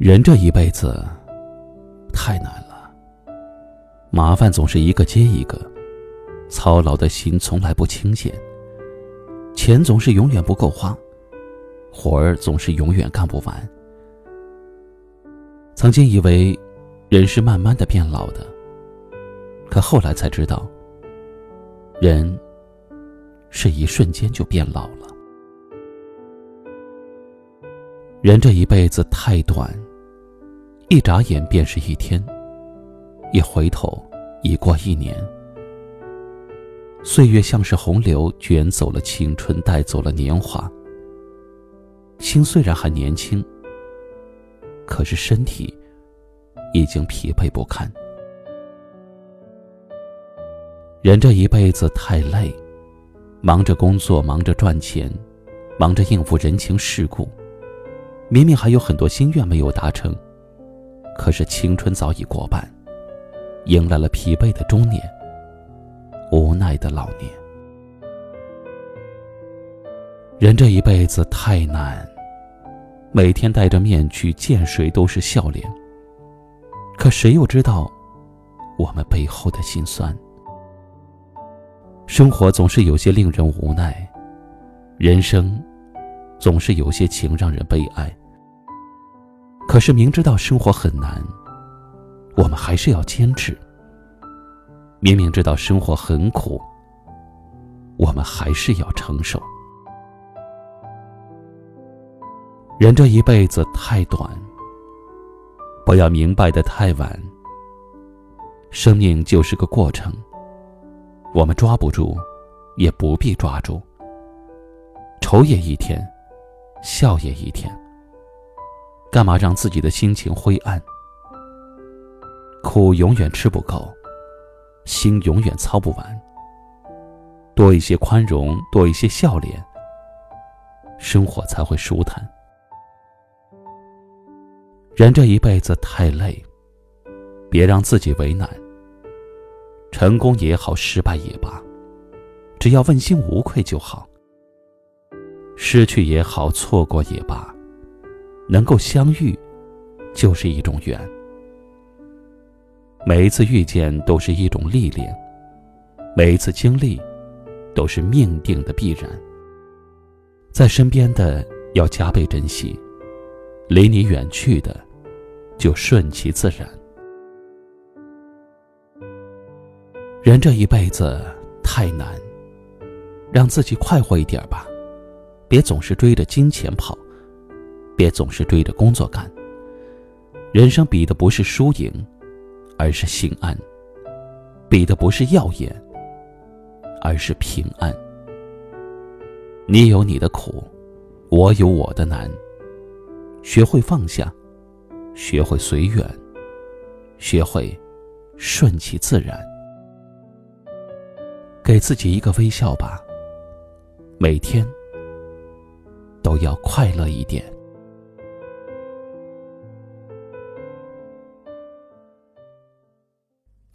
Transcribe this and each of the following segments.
人这一辈子太难了，麻烦总是一个接一个，操劳的心从来不清闲，钱总是永远不够花，活儿总是永远干不完。曾经以为人是慢慢的变老的，可后来才知道，人是一瞬间就变老了。人这一辈子太短。一眨眼便是一天，一回头已过一年。岁月像是洪流，卷走了青春，带走了年华。心虽然还年轻，可是身体已经疲惫不堪。人这一辈子太累，忙着工作，忙着赚钱，忙着应付人情世故，明明还有很多心愿没有达成。可是青春早已过半，迎来了疲惫的中年，无奈的老年。人这一辈子太难，每天戴着面具，见谁都是笑脸。可谁又知道我们背后的辛酸？生活总是有些令人无奈，人生总是有些情让人悲哀。是明知道生活很难，我们还是要坚持。明明知道生活很苦，我们还是要承受。人这一辈子太短，不要明白的太晚。生命就是个过程，我们抓不住，也不必抓住。愁也一天，笑也一天。干嘛让自己的心情灰暗？苦永远吃不够，心永远操不完。多一些宽容，多一些笑脸，生活才会舒坦。人这一辈子太累，别让自己为难。成功也好，失败也罢，只要问心无愧就好。失去也好，错过也罢。能够相遇，就是一种缘。每一次遇见都是一种历练，每一次经历，都是命定的必然。在身边的要加倍珍惜，离你远去的，就顺其自然。人这一辈子太难，让自己快活一点吧，别总是追着金钱跑。别总是追着工作干。人生比的不是输赢，而是心安；比的不是耀眼，而是平安。你有你的苦，我有我的难。学会放下，学会随缘，学会顺其自然。给自己一个微笑吧，每天都要快乐一点。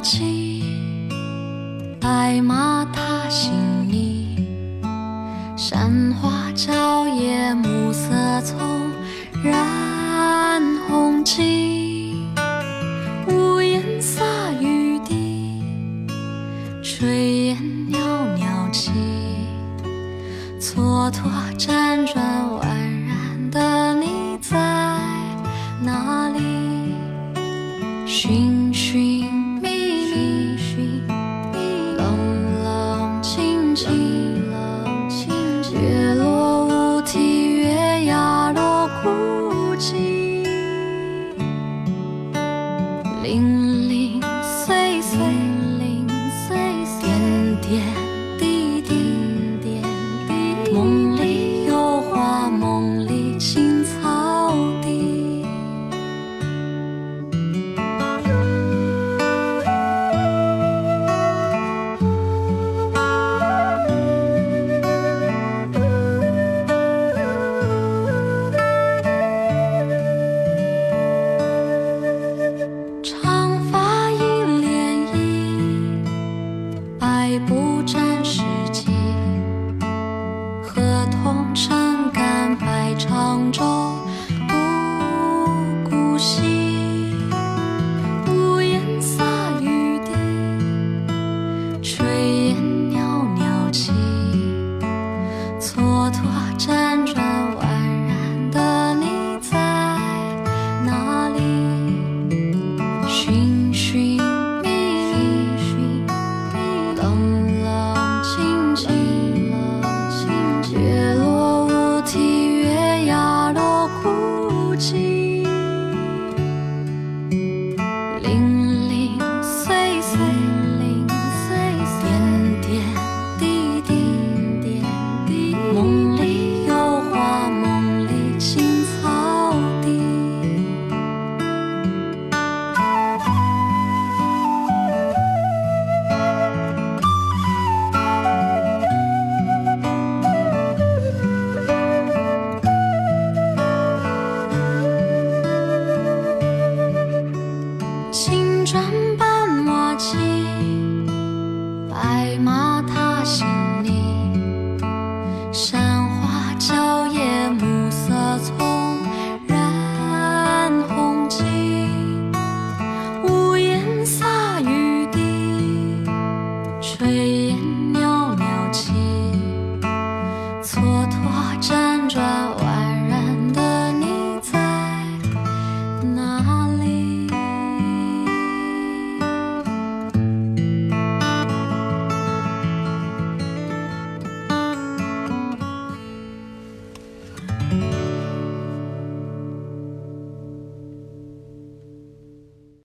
起，白马踏新泥，山花蕉叶，暮色丛染红巾。屋檐洒雨滴，炊烟袅袅起，蹉跎辗转点不沾